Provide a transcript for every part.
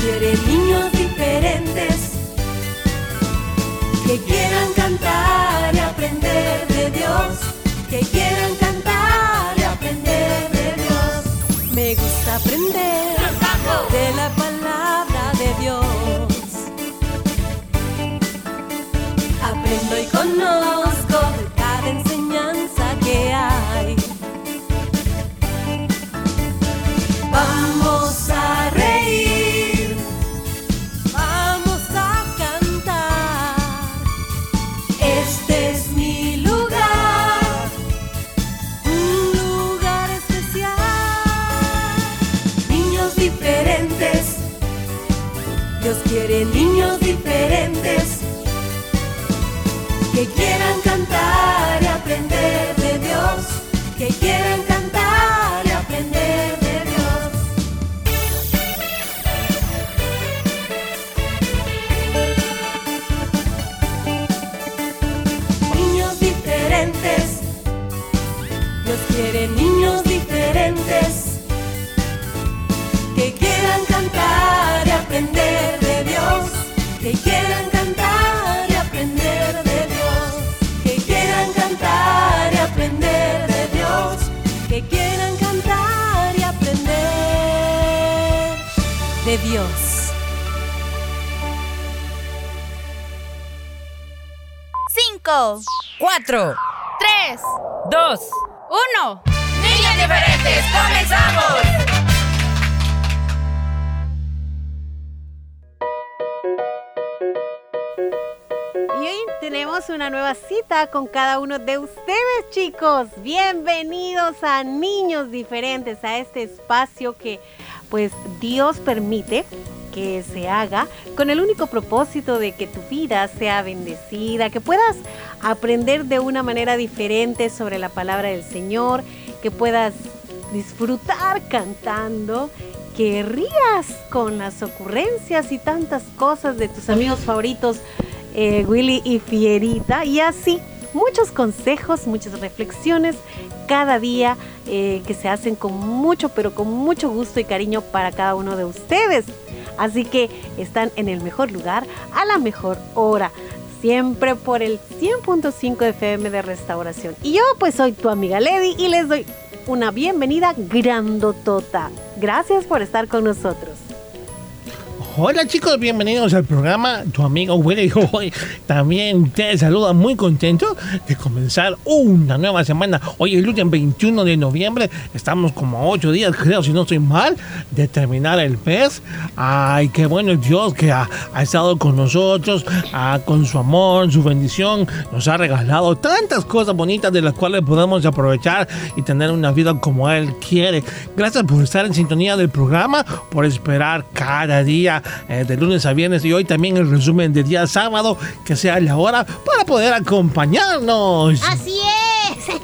quiere niños diferentes que quieran cantar y aprender de Dios, que quieran diferentes 5, 4, 3, 2, 1. Niñas diferentes, comenzamos. Y hoy tenemos una nueva cita con cada uno de ustedes, chicos. Bienvenidos a Niños Diferentes, a este espacio que pues Dios permite que se haga con el único propósito de que tu vida sea bendecida, que puedas aprender de una manera diferente sobre la palabra del Señor, que puedas disfrutar cantando, que rías con las ocurrencias y tantas cosas de tus amigos favoritos, eh, Willy y Fierita, y así muchos consejos, muchas reflexiones cada día eh, que se hacen con mucho, pero con mucho gusto y cariño para cada uno de ustedes. Así que están en el mejor lugar, a la mejor hora siempre por el 100.5 FM de Restauración. Y yo pues soy tu amiga Lady y les doy una bienvenida grandotota. Gracias por estar con nosotros. Hola chicos, bienvenidos al programa. Tu amigo Willy hoy también te saluda muy contento de comenzar una nueva semana. Hoy es lunes 21 de noviembre. Estamos como a 8 días, creo, si no estoy mal, de terminar el mes. Ay, qué bueno Dios que ha, ha estado con nosotros, con su amor, su bendición. Nos ha regalado tantas cosas bonitas de las cuales podemos aprovechar y tener una vida como Él quiere. Gracias por estar en sintonía del programa, por esperar cada día eh, de lunes a viernes y hoy también el resumen de día sábado, que sea la hora para poder acompañarnos. Así es.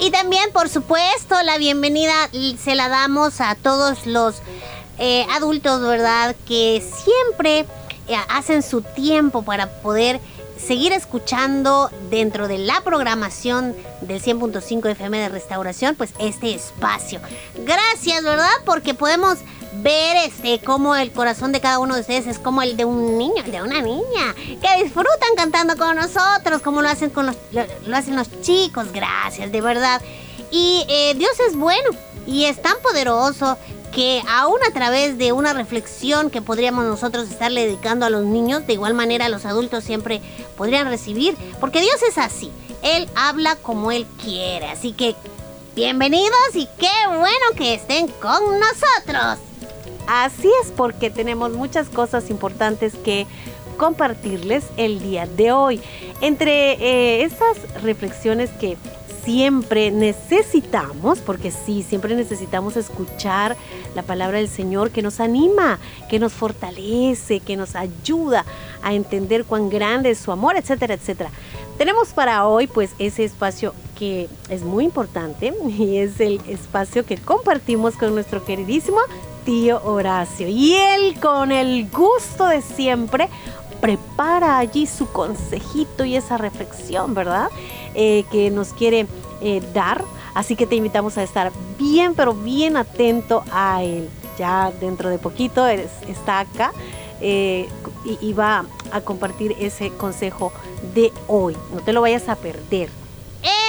y también, por supuesto, la bienvenida se la damos a todos los eh, adultos, ¿verdad? Que siempre eh, hacen su tiempo para poder seguir escuchando dentro de la programación del 100.5 FM de Restauración, pues este espacio. Gracias, ¿verdad? Porque podemos ver este cómo el corazón de cada uno de ustedes es como el de un niño, de una niña, que disfrutan cantando con nosotros, como lo hacen con los, lo, hacen los chicos. Gracias, de verdad. Y eh, Dios es bueno y es tan poderoso que aún a través de una reflexión que podríamos nosotros estarle dedicando a los niños, de igual manera los adultos siempre podrían recibir, porque Dios es así, Él habla como Él quiere, así que bienvenidos y qué bueno que estén con nosotros. Así es porque tenemos muchas cosas importantes que compartirles el día de hoy. Entre eh, esas reflexiones que siempre necesitamos, porque sí, siempre necesitamos escuchar la palabra del Señor que nos anima, que nos fortalece, que nos ayuda a entender cuán grande es su amor, etcétera, etcétera. Tenemos para hoy pues ese espacio que es muy importante y es el espacio que compartimos con nuestro queridísimo tío Horacio. Y él con el gusto de siempre prepara allí su consejito y esa reflexión, ¿verdad? Eh, que nos quiere eh, dar. Así que te invitamos a estar bien, pero bien atento a él. ya dentro de poquito está acá eh, y, va a compartir ese consejo de hoy. No te lo vayas a perder.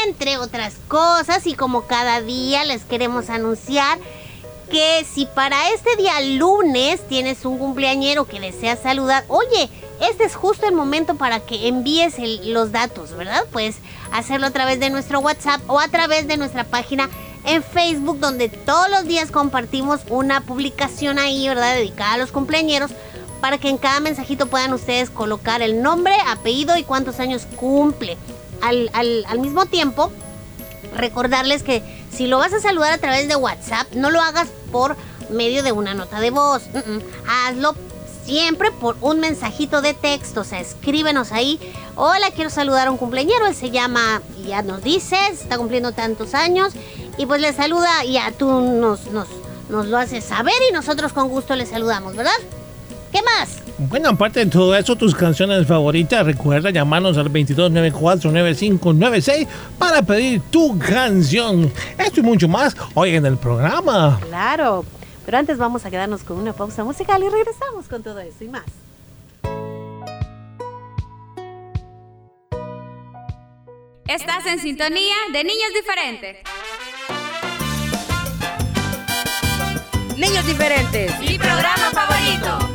Entre otras cosas, y como cada día les queremos anunciar que si para este día lunes tienes un cumpleañero que desea saludar, oye, este es justo el momento para que envíes los datos, ¿verdad? Puedes hacerlo a través de nuestro WhatsApp o a través de nuestra página en Facebook, donde todos los días compartimos una publicación ahí, ¿verdad? Dedicada a los cumpleañeros, para que en cada mensajito puedan ustedes colocar el nombre, apellido y cuántos años cumple. Al, al mismo tiempo, recordarles que si lo vas a saludar a través de WhatsApp, no lo hagas por medio de una nota de voz. Hazlo siempre por un mensajito de texto. O sea, escríbenos ahí. Hola, quiero saludar a un cumpleañero. Él se llama, ya nos dices, está cumpliendo tantos años. Y pues le saluda, y ya tú nos, nos, nos lo haces saber y nosotros con gusto le saludamos, ¿verdad? ¿Qué más? Bueno, aparte de todo eso, tus canciones favoritas, recuerda llamarnos al 2294-9596 para pedir tu canción. Esto y mucho más hoy en el programa. Claro, pero antes vamos a quedarnos con una pausa musical y regresamos con todo eso y más. Estás en sintonía de Niños Diferentes. Niños Diferentes. Mi programa favorito.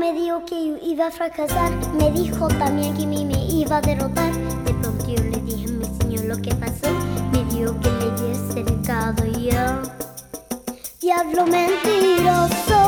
Me dijo que iba a fracasar, me dijo también que me, me iba a derrotar. De pronto yo le dije a mi señor lo que pasó, me dijo que le diese recado y yo. Diablo mentiroso,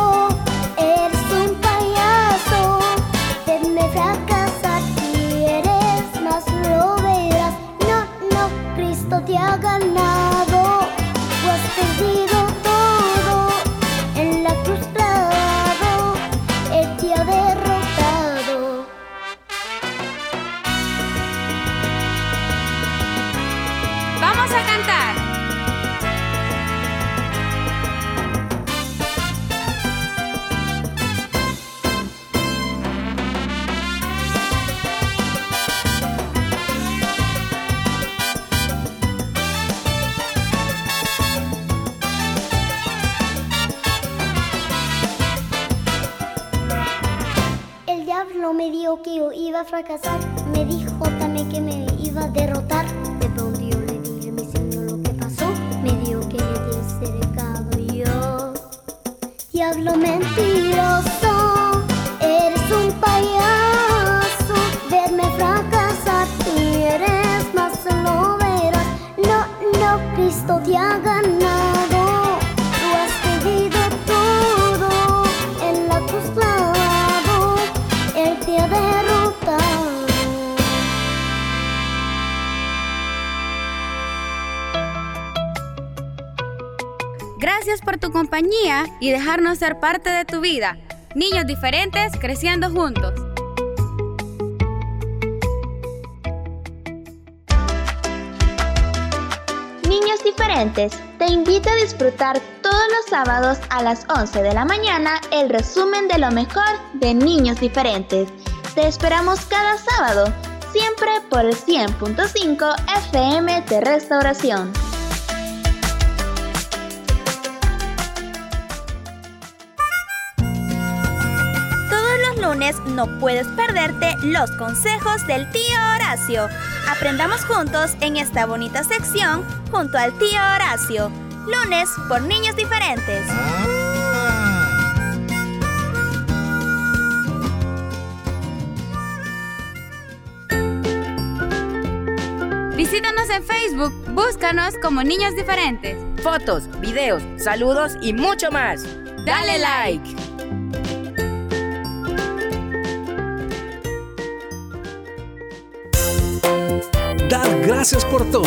y dejarnos ser parte de tu vida. Niños diferentes creciendo juntos. Niños diferentes, te invito a disfrutar todos los sábados a las 11 de la mañana el resumen de lo mejor de Niños diferentes. Te esperamos cada sábado, siempre por el 100.5 FM de Restauración. Lunes no puedes perderte los consejos del tío Horacio. Aprendamos juntos en esta bonita sección junto al tío Horacio. Lunes por niños diferentes. Visítanos en Facebook, búscanos como Niños Diferentes. Fotos, videos, saludos y mucho más. Dale like. Gracias por todo.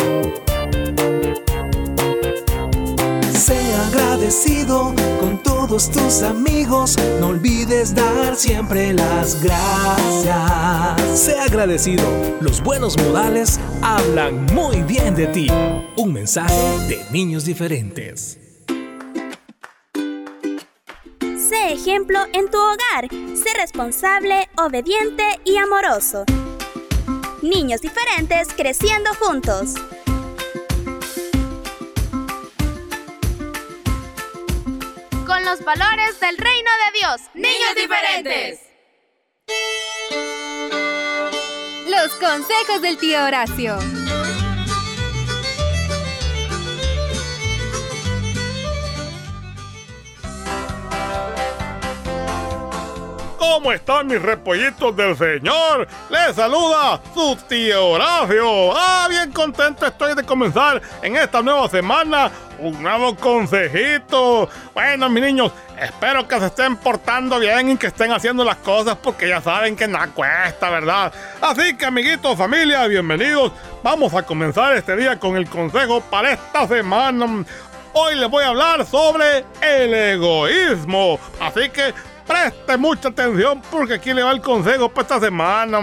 Sea agradecido con todos tus amigos, no olvides dar siempre las gracias. Sea agradecido. Los buenos modales hablan muy bien de ti. Un mensaje de niños diferentes. Sé ejemplo en tu hogar. Sé responsable, obediente y amoroso. Niños diferentes creciendo juntos. Con los valores del reino de Dios. Niños diferentes. Los consejos del tío Horacio. ¿Cómo están mis repollitos del Señor? Les saluda su tío Horacio. Ah, bien contento estoy de comenzar en esta nueva semana un nuevo consejito. Bueno, mis niños, espero que se estén portando bien y que estén haciendo las cosas porque ya saben que nada cuesta, ¿verdad? Así que, amiguitos, familia, bienvenidos. Vamos a comenzar este día con el consejo para esta semana. Hoy les voy a hablar sobre el egoísmo. Así que preste mucha atención porque aquí le va el consejo para esta semana.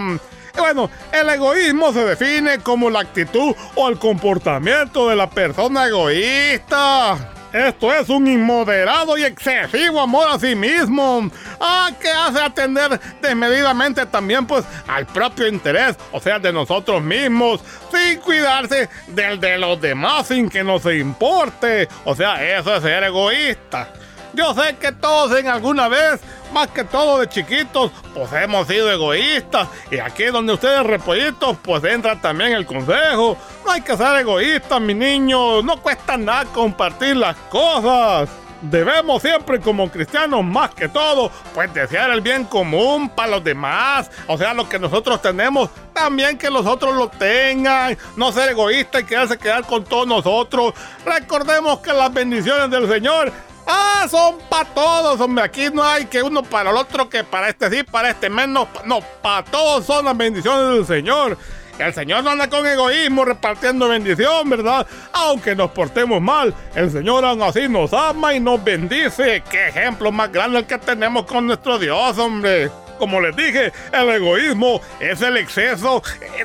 Y bueno, el egoísmo se define como la actitud o el comportamiento de la persona egoísta. Esto es un inmoderado y excesivo amor a sí mismo. Ah, que hace atender desmedidamente también pues al propio interés, o sea, de nosotros mismos, sin cuidarse del de los demás sin que nos importe. O sea, eso es ser egoísta. Yo sé que todos en alguna vez, más que todo de chiquitos, pues hemos sido egoístas. Y aquí donde ustedes repollitos, pues entra también el consejo. No hay que ser egoístas, mi niño. No cuesta nada compartir las cosas. Debemos siempre como cristianos, más que todo, pues desear el bien común para los demás. O sea, lo que nosotros tenemos, también que los otros lo tengan. No ser egoísta y quedarse quedar con todos nosotros. Recordemos que las bendiciones del Señor Ah, son para todos, hombre. Aquí no hay que uno para el otro, que para este sí, para este menos. No, para todos son las bendiciones del Señor. El Señor no anda con egoísmo repartiendo bendición, ¿verdad? Aunque nos portemos mal, el Señor aún así nos ama y nos bendice. Qué ejemplo más grande el que tenemos con nuestro Dios, hombre. Como les dije, el egoísmo es el exceso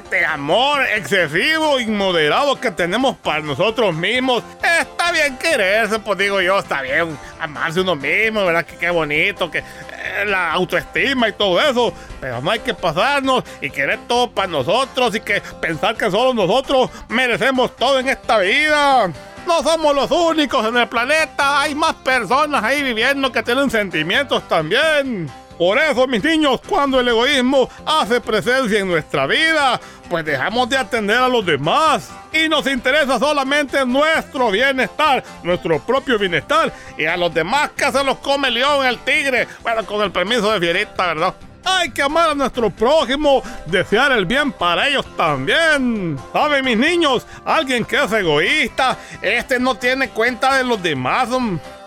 de amor excesivo, inmoderado que tenemos para nosotros mismos. Está bien quererse, pues digo yo, está bien amarse uno mismo, ¿verdad? Que qué bonito, que eh, la autoestima y todo eso. Pero no hay que pasarnos y querer todo para nosotros y que pensar que solo nosotros merecemos todo en esta vida. No somos los únicos en el planeta, hay más personas ahí viviendo que tienen sentimientos también. Por eso, mis niños, cuando el egoísmo hace presencia en nuestra vida, pues dejamos de atender a los demás y nos interesa solamente nuestro bienestar, nuestro propio bienestar y a los demás que se los come el león, el tigre, bueno, con el permiso de Fierita, ¿verdad? Hay que amar a nuestro prójimo, desear el bien para ellos también. ¿Saben, mis niños? Alguien que es egoísta, este no tiene cuenta de los demás.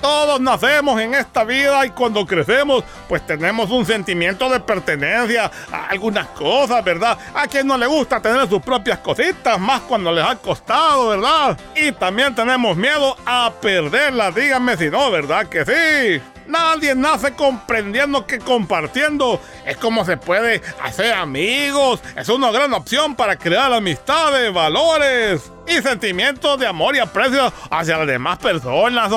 Todos nacemos en esta vida y cuando crecemos, pues tenemos un sentimiento de pertenencia a algunas cosas, ¿verdad? A quien no le gusta tener sus propias cositas, más cuando les ha costado, ¿verdad? Y también tenemos miedo a perderlas, díganme si no, ¿verdad? Que sí. Nadie nace comprendiendo que compartiendo es como se puede hacer amigos. Es una gran opción para crear amistades, valores y sentimientos de amor y aprecio hacia las demás personas.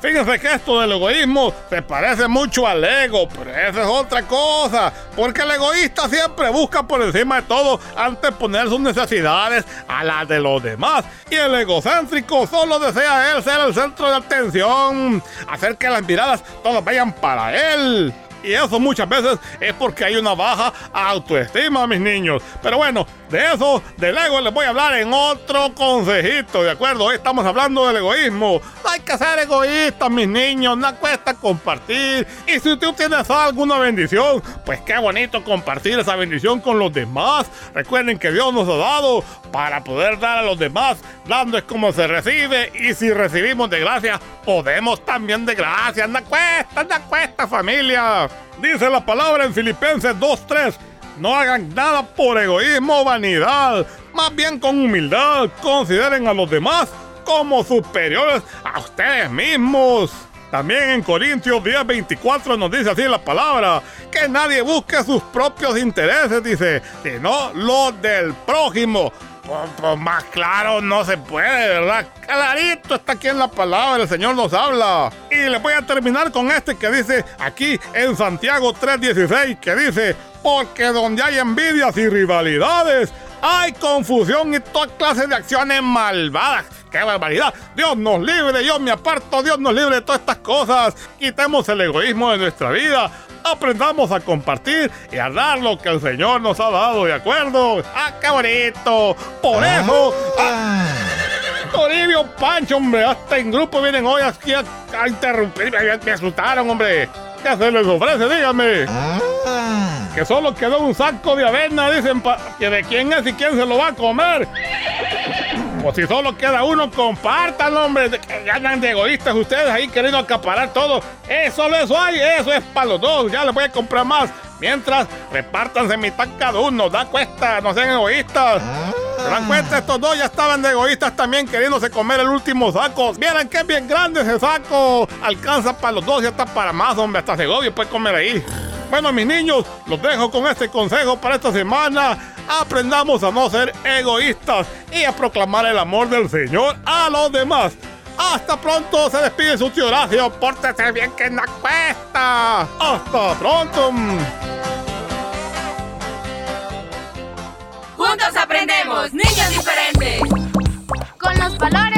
Fíjense que esto del egoísmo se parece mucho al ego, pero esa es otra cosa. Porque el egoísta siempre busca por encima de todo antes poner sus necesidades a las de los demás. Y el egocéntrico solo desea él ser el centro de atención, hacer que las miradas todas vayan para él. Y eso muchas veces es porque hay una baja autoestima, mis niños. Pero bueno, de eso, del ego, les voy a hablar en otro consejito, ¿de acuerdo? Hoy estamos hablando del egoísmo. No hay que ser egoístas, mis niños, no cuesta compartir. Y si tú tienes alguna bendición, pues qué bonito compartir esa bendición con los demás. Recuerden que Dios nos ha dado para poder dar a los demás. Dando es como se recibe. Y si recibimos de gracia, podemos también de gracia. No cuesta, no cuesta, familia. Dice la palabra en Filipenses 2.3. No hagan nada por egoísmo o vanidad. Más bien con humildad. Consideren a los demás como superiores a ustedes mismos. También en Corintios 10, 24 nos dice así la palabra, que nadie busque sus propios intereses, dice, sino los del prójimo. Pues, pues, más claro no se puede, ¿verdad? Clarito está aquí en la palabra, el Señor nos habla. Y le voy a terminar con este que dice aquí en Santiago 3:16, que dice, porque donde hay envidias y rivalidades, hay confusión y toda clase de acciones malvadas. ¡Qué barbaridad! Dios nos libre, Dios me aparto, Dios nos libre de todas estas cosas. Quitemos el egoísmo de nuestra vida. Aprendamos a compartir y a dar lo que el Señor nos ha dado, ¿de acuerdo? ¡Ah, qué bonito! Por eso... Ah, Toribio Pancho, hombre, hasta en grupo vienen hoy aquí a, a interrumpirme. Me, me asustaron, hombre. ¿Qué se les ofrece? Dígame. Que solo quedó un saco de avena, dicen, que de quién es y quién se lo va a comer. Pues si solo queda uno, compartan, hombre. Andan de egoístas ustedes ahí queriendo acaparar todo. Eso hay, eso es para los dos. Ya les voy a comprar más. Mientras, repártanse mitad cada uno. Da cuesta, no sean egoístas. ¿Se dan cuenta? Estos dos ya estaban de egoístas también queriéndose comer el último saco. Vieran que es bien grande ese saco. Alcanza para los dos y hasta para más, hombre. Hasta Segovia puede comer ahí. Bueno, mis niños, los dejo con este consejo para esta semana. Aprendamos a no ser egoístas y a proclamar el amor del Señor a los demás. Hasta pronto, se despide su tío Horacio. Pórtese bien que no cuesta. Hasta pronto. Juntos aprendemos, niños diferentes. Con los valores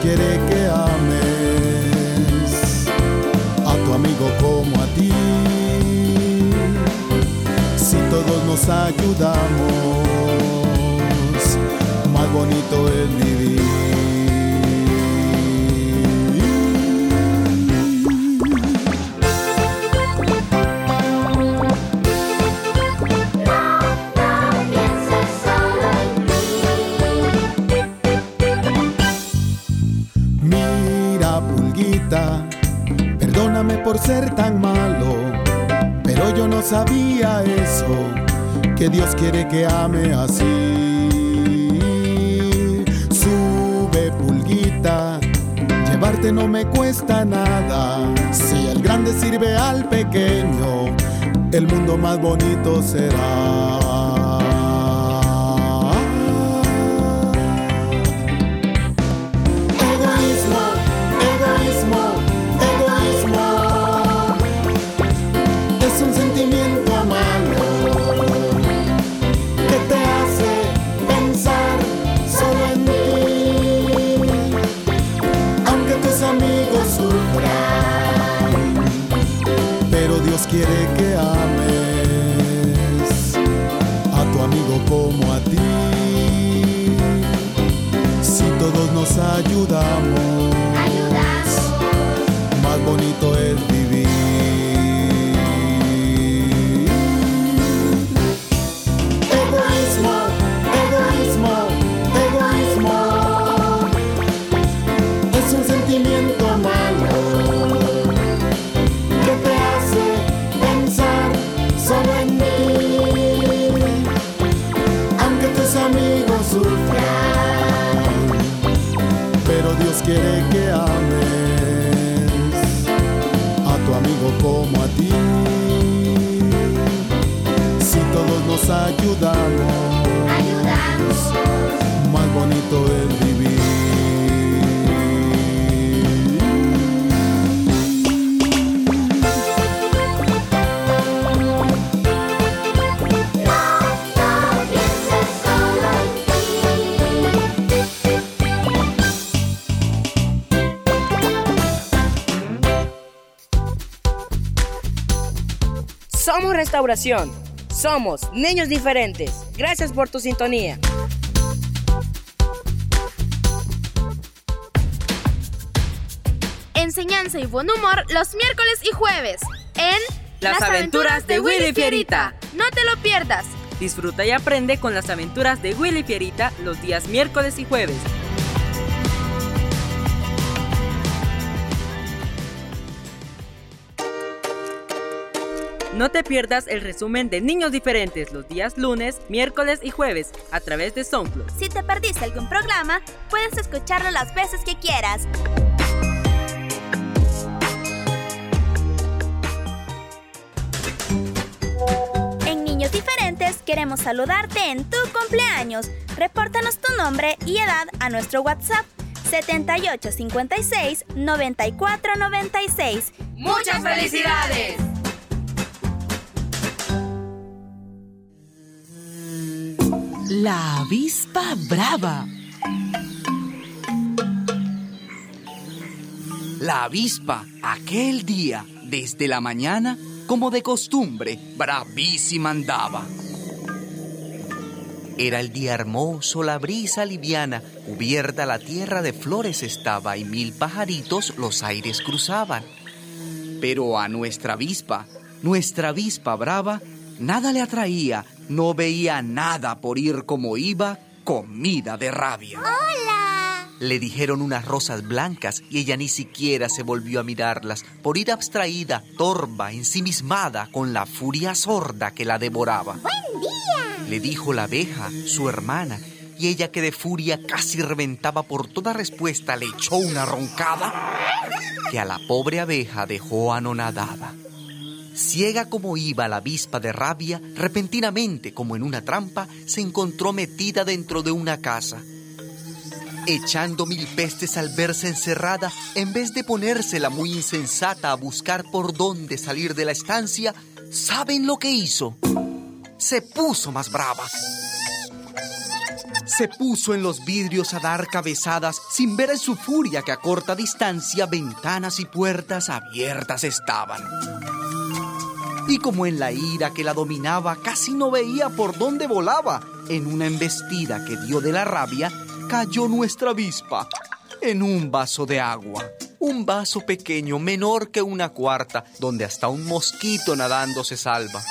Quiere que ames a tu amigo como a ti. Si todos nos ayudamos, más bonito es vivir. Sabía eso, que Dios quiere que ame así. Sube, pulguita, llevarte no me cuesta nada. Si el grande sirve al pequeño, el mundo más bonito será. Como a ti. Restauración. Somos niños diferentes. Gracias por tu sintonía. Enseñanza y buen humor los miércoles y jueves en Las aventuras de Willy Fierita. No te lo pierdas. Disfruta y aprende con las aventuras de Willy Fierita los días miércoles y jueves. No te pierdas el resumen de Niños Diferentes los días lunes, miércoles y jueves a través de SoundCloud. Si te perdiste algún programa, puedes escucharlo las veces que quieras. En Niños Diferentes queremos saludarte en tu cumpleaños. Repórtanos tu nombre y edad a nuestro WhatsApp 7856 9496. ¡Muchas felicidades! La avispa brava. La avispa, aquel día, desde la mañana, como de costumbre, bravísima andaba. Era el día hermoso, la brisa liviana, cubierta la tierra de flores estaba y mil pajaritos los aires cruzaban. Pero a nuestra avispa, nuestra avispa brava, nada le atraía, no veía nada por ir como iba, comida de rabia. ¡Hola! Le dijeron unas rosas blancas y ella ni siquiera se volvió a mirarlas, por ir abstraída, torva, ensimismada, con la furia sorda que la devoraba. ¡Buen día! Le dijo la abeja, su hermana, y ella que de furia casi reventaba por toda respuesta le echó una roncada que a la pobre abeja dejó anonadada. Ciega como iba la avispa de rabia, repentinamente, como en una trampa, se encontró metida dentro de una casa. Echando mil pestes al verse encerrada, en vez de ponérsela muy insensata a buscar por dónde salir de la estancia, ¿saben lo que hizo? Se puso más brava. Se puso en los vidrios a dar cabezadas sin ver en su furia que a corta distancia ventanas y puertas abiertas estaban. Y como en la ira que la dominaba casi no veía por dónde volaba, en una embestida que dio de la rabia, cayó nuestra avispa en un vaso de agua. Un vaso pequeño, menor que una cuarta, donde hasta un mosquito nadando se salva.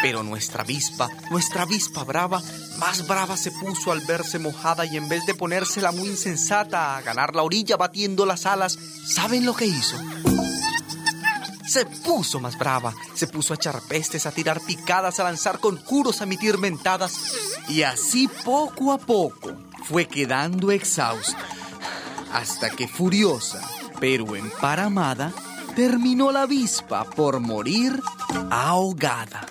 Pero nuestra avispa, nuestra avispa brava, más brava se puso al verse mojada y en vez de ponérsela muy insensata a ganar la orilla batiendo las alas, ¿saben lo que hizo? Se puso más brava, se puso a echar pestes, a tirar picadas, a lanzar conjuros, a emitir mentadas. Y así poco a poco fue quedando exhausta. Hasta que furiosa, pero emparamada, terminó la avispa por morir ahogada.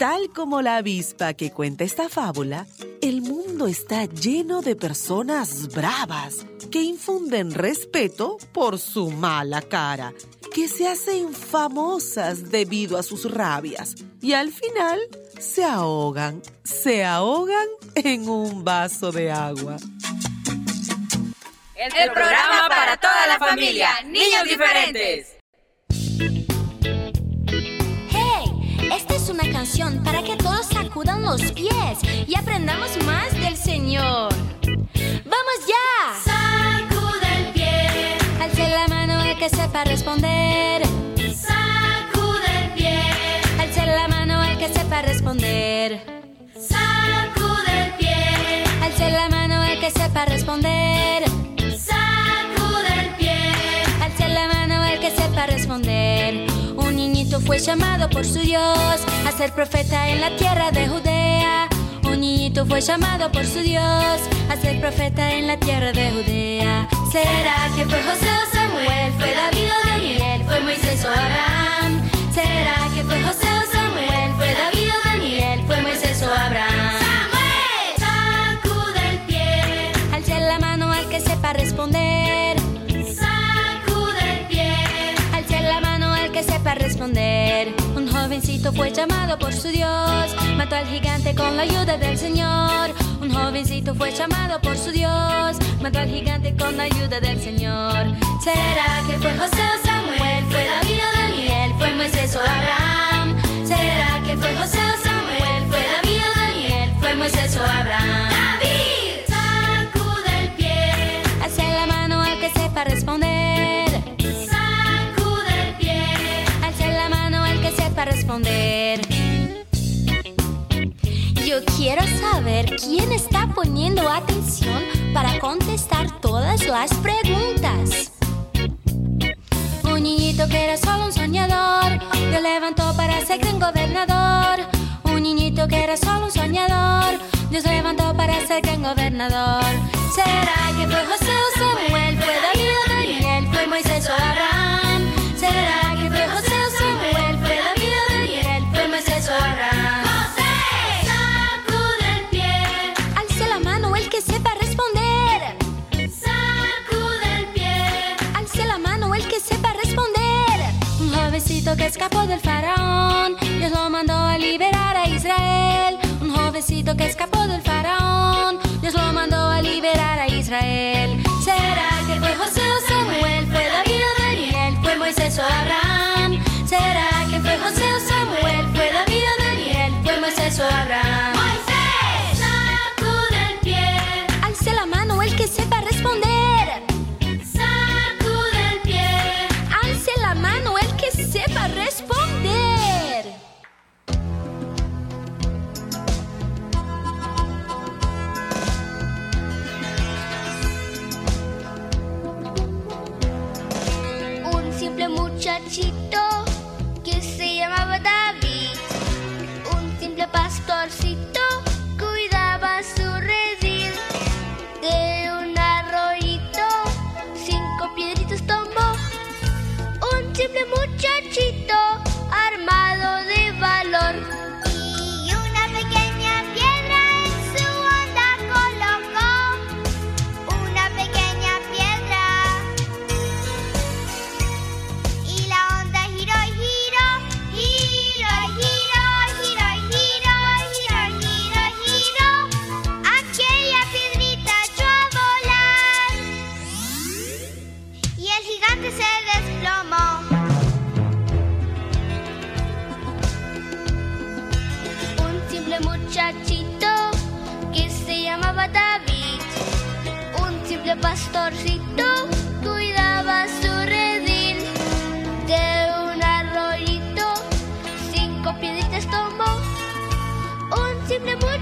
Tal como la avispa que cuenta esta fábula, el mundo está lleno de personas bravas que infunden respeto por su mala cara, que se hacen famosas debido a sus rabias y al final se ahogan, se ahogan en un vaso de agua. El programa para toda la familia, Niños Diferentes. ¡Hey! Esta es una canción para que todos sacudan los pies y aprendamos más del Señor. ¡Vamos ya! Sepa responder. sacude el pie, Alce la mano el que sepa responder. sacude el pie, Alce la mano el que sepa responder. sacude el pie. Alce la mano el que sepa responder. Un niñito fue llamado por su Dios a ser profeta en la tierra de Judea. Niñito fue llamado por su Dios a ser profeta en la tierra de Judea. ¿Será que fue José o Samuel? ¿Fue David o Daniel? ¿Fue Moisés o Abraham? Un jovencito fue llamado por su Dios, mató al gigante con la ayuda del Señor. Un jovencito fue llamado por su Dios, mató al gigante con la ayuda del Señor. ¿Será que fue José o Samuel? ¿Fue David o Daniel? ¿Fue Moisés o Abraham? ¿Será que fue José o Samuel? ¿Fue David o Daniel? ¿Fue Moisés o Abraham? ¡David! Sacude el pie. Hace la mano al que sepa responder Yo quiero saber quién está poniendo atención para contestar todas las preguntas. Un niñito que era solo un soñador, Dios levantó para ser gran gobernador. Un niñito que era solo un soñador, Dios levantó para ser gran gobernador. ¿Será que fue José o Samuel? ¿Fue David o Daniel? ¿Fue Moisés o Abraham? Escapó del faraón. Dios lo mandó a liberar a Israel. Un jovencito que escapó del faraón. Dios lo mandó a liberar a Israel.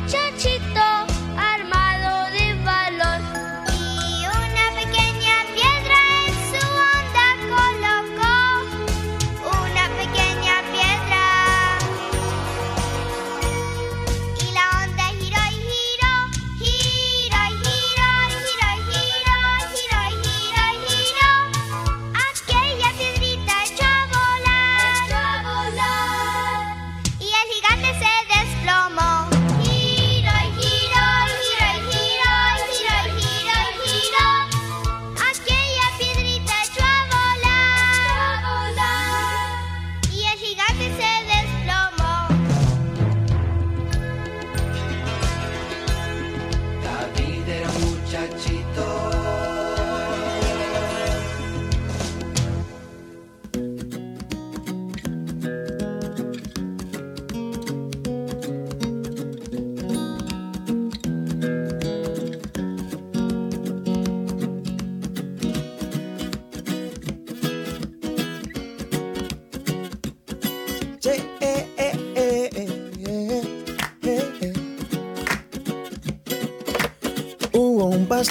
假期。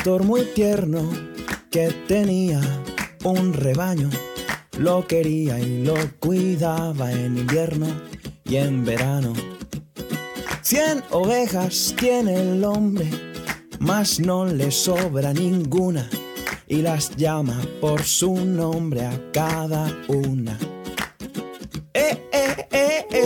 Pastor muy tierno que tenía un rebaño. Lo quería y lo cuidaba en invierno y en verano. Cien ovejas tiene el hombre, mas no le sobra ninguna. Y las llama por su nombre a cada una. Eh, eh, eh, eh.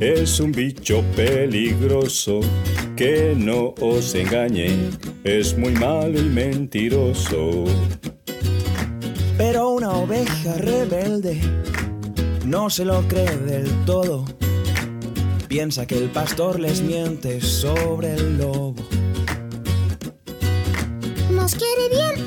es un bicho peligroso, que no os engañe, es muy malo y mentiroso. Pero una oveja rebelde no se lo cree del todo. Piensa que el pastor les miente sobre el lobo. Nos quiere bien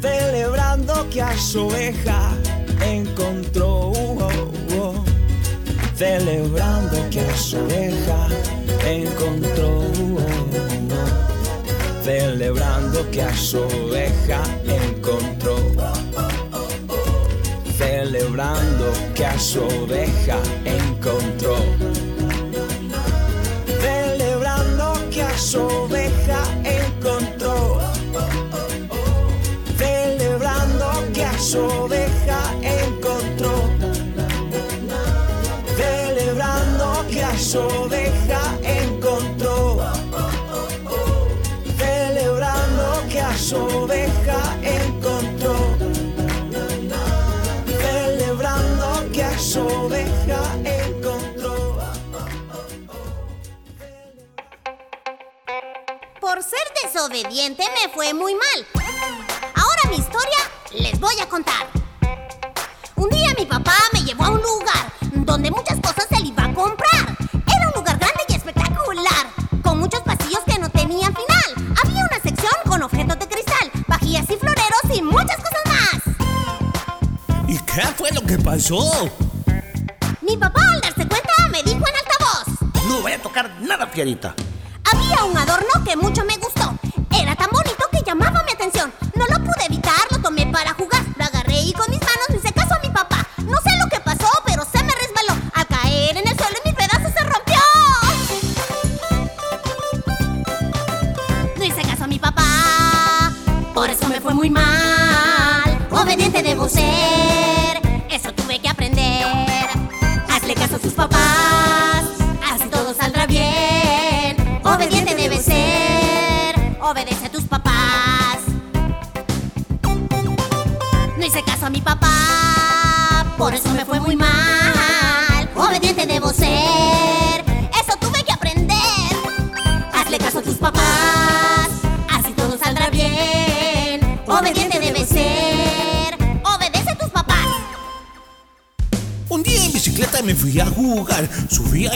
celebrando que a su oveja encontró. Celebrando que a su oveja encontró. Celebrando que a su oveja encontró. Celebrando que a su oveja encontró. Celebrando que a su oveja encontró. Celebrando que a su oveja encontró. Celebrando que a su oveja encontró. Celebrando que a su oveja encontró. Por ser desobediente me fue muy mal. Les voy a contar. Un día mi papá me llevó a un lugar donde muchas cosas él iba a comprar. Era un lugar grande y espectacular, con muchos pasillos que no tenían final. Había una sección con objetos de cristal, vajillas y floreros y muchas cosas más. ¿Y qué fue lo que pasó? Mi papá al darse cuenta me dijo en altavoz. No voy a tocar nada, Fierita. Había un adorno que mucho me gustó.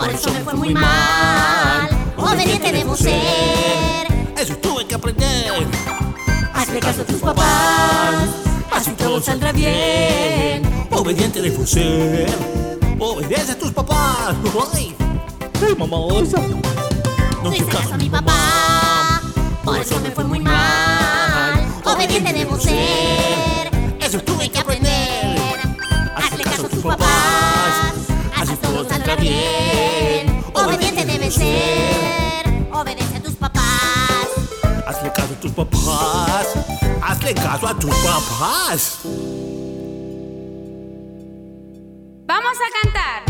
Por eso me fue muy mal. Obediente debo ser. Eso tuve que aprender. Hazle caso a tus papás. Así todo saldrá bien. Obediente debo ser. Obedece a tus papás. Ay, ay mamá osa. No hice caso a mi papá. Por eso me fue muy mal. Obediente debo ser. Eso tuve que aprender. Hazle caso a tus papás. Bien. Obediente debe ser. Obedece a tus papás. Hazle caso a tus papás. Hazle caso a tus papás. Vamos a cantar.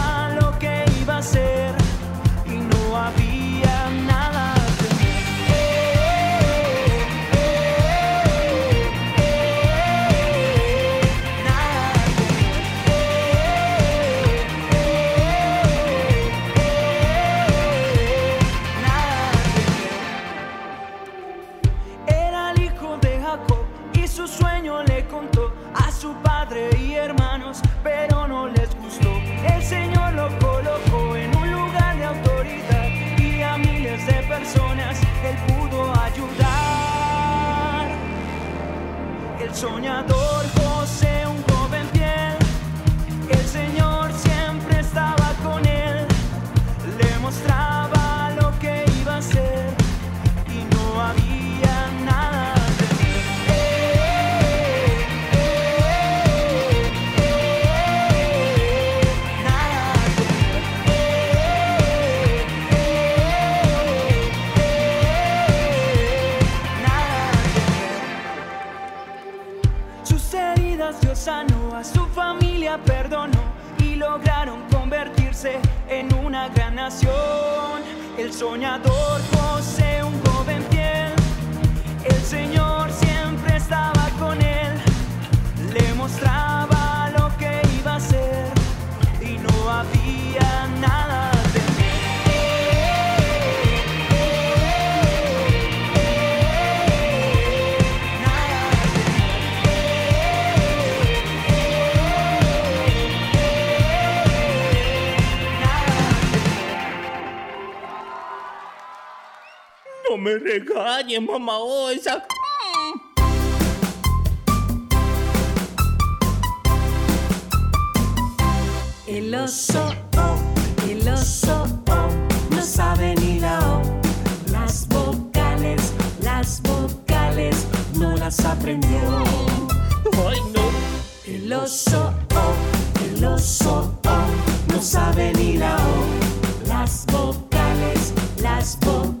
soñador y lograron convertirse en una gran nación. El soñador José, un joven fiel, el Señor siempre estaba con él, le mostraba lo que iba a hacer me regañes, mamá osa. El oso, oh, el oso, oh, no sabe ni la O. Las vocales, las vocales, no las aprendió. Ay, no. El oso, oh, el oso, oh, no sabe ni la O. Las vocales, las vocales,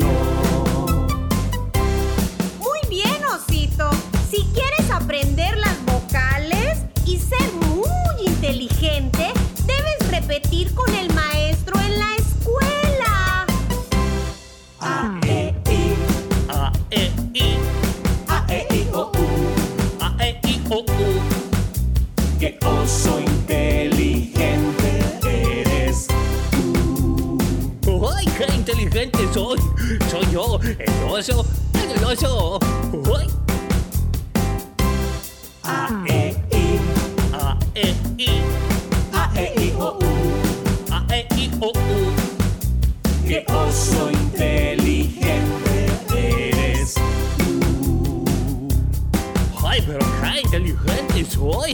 Oso. A, E, I. A, E, I. A, E, I, O, U. A, E, I, O, U. Qué oso inteligente eres. ¡Ay, pero qué inteligente soy!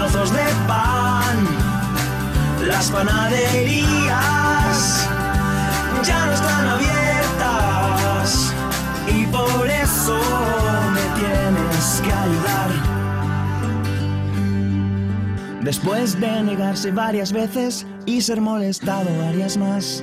Trozos de pan. Las panaderías ya no están abiertas. Y por eso me tienes que ayudar. Después de negarse varias veces y ser molestado varias más.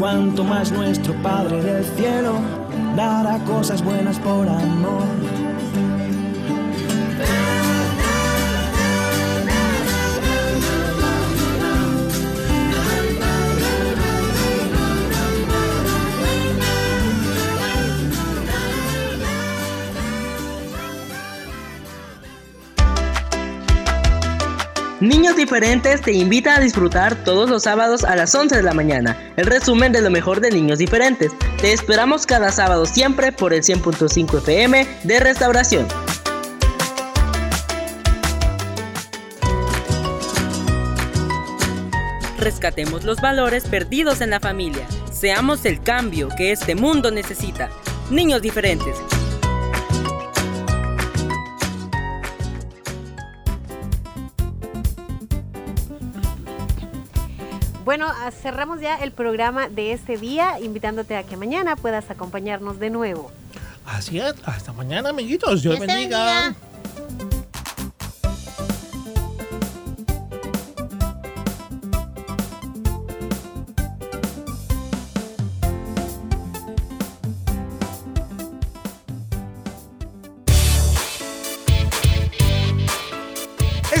cuanto más nuestro Padre del cielo dará cosas buenas por amor. Niños Diferentes te invita a disfrutar todos los sábados a las 11 de la mañana. El resumen de lo mejor de Niños Diferentes. Te esperamos cada sábado siempre por el 100.5 FM de Restauración. Rescatemos los valores perdidos en la familia. Seamos el cambio que este mundo necesita. Niños diferentes. Bueno, ah, cerramos ya el programa de este día, invitándote a que mañana puedas acompañarnos de nuevo. Así es, hasta mañana, amiguitos. Dios Dios te bendiga. bendiga.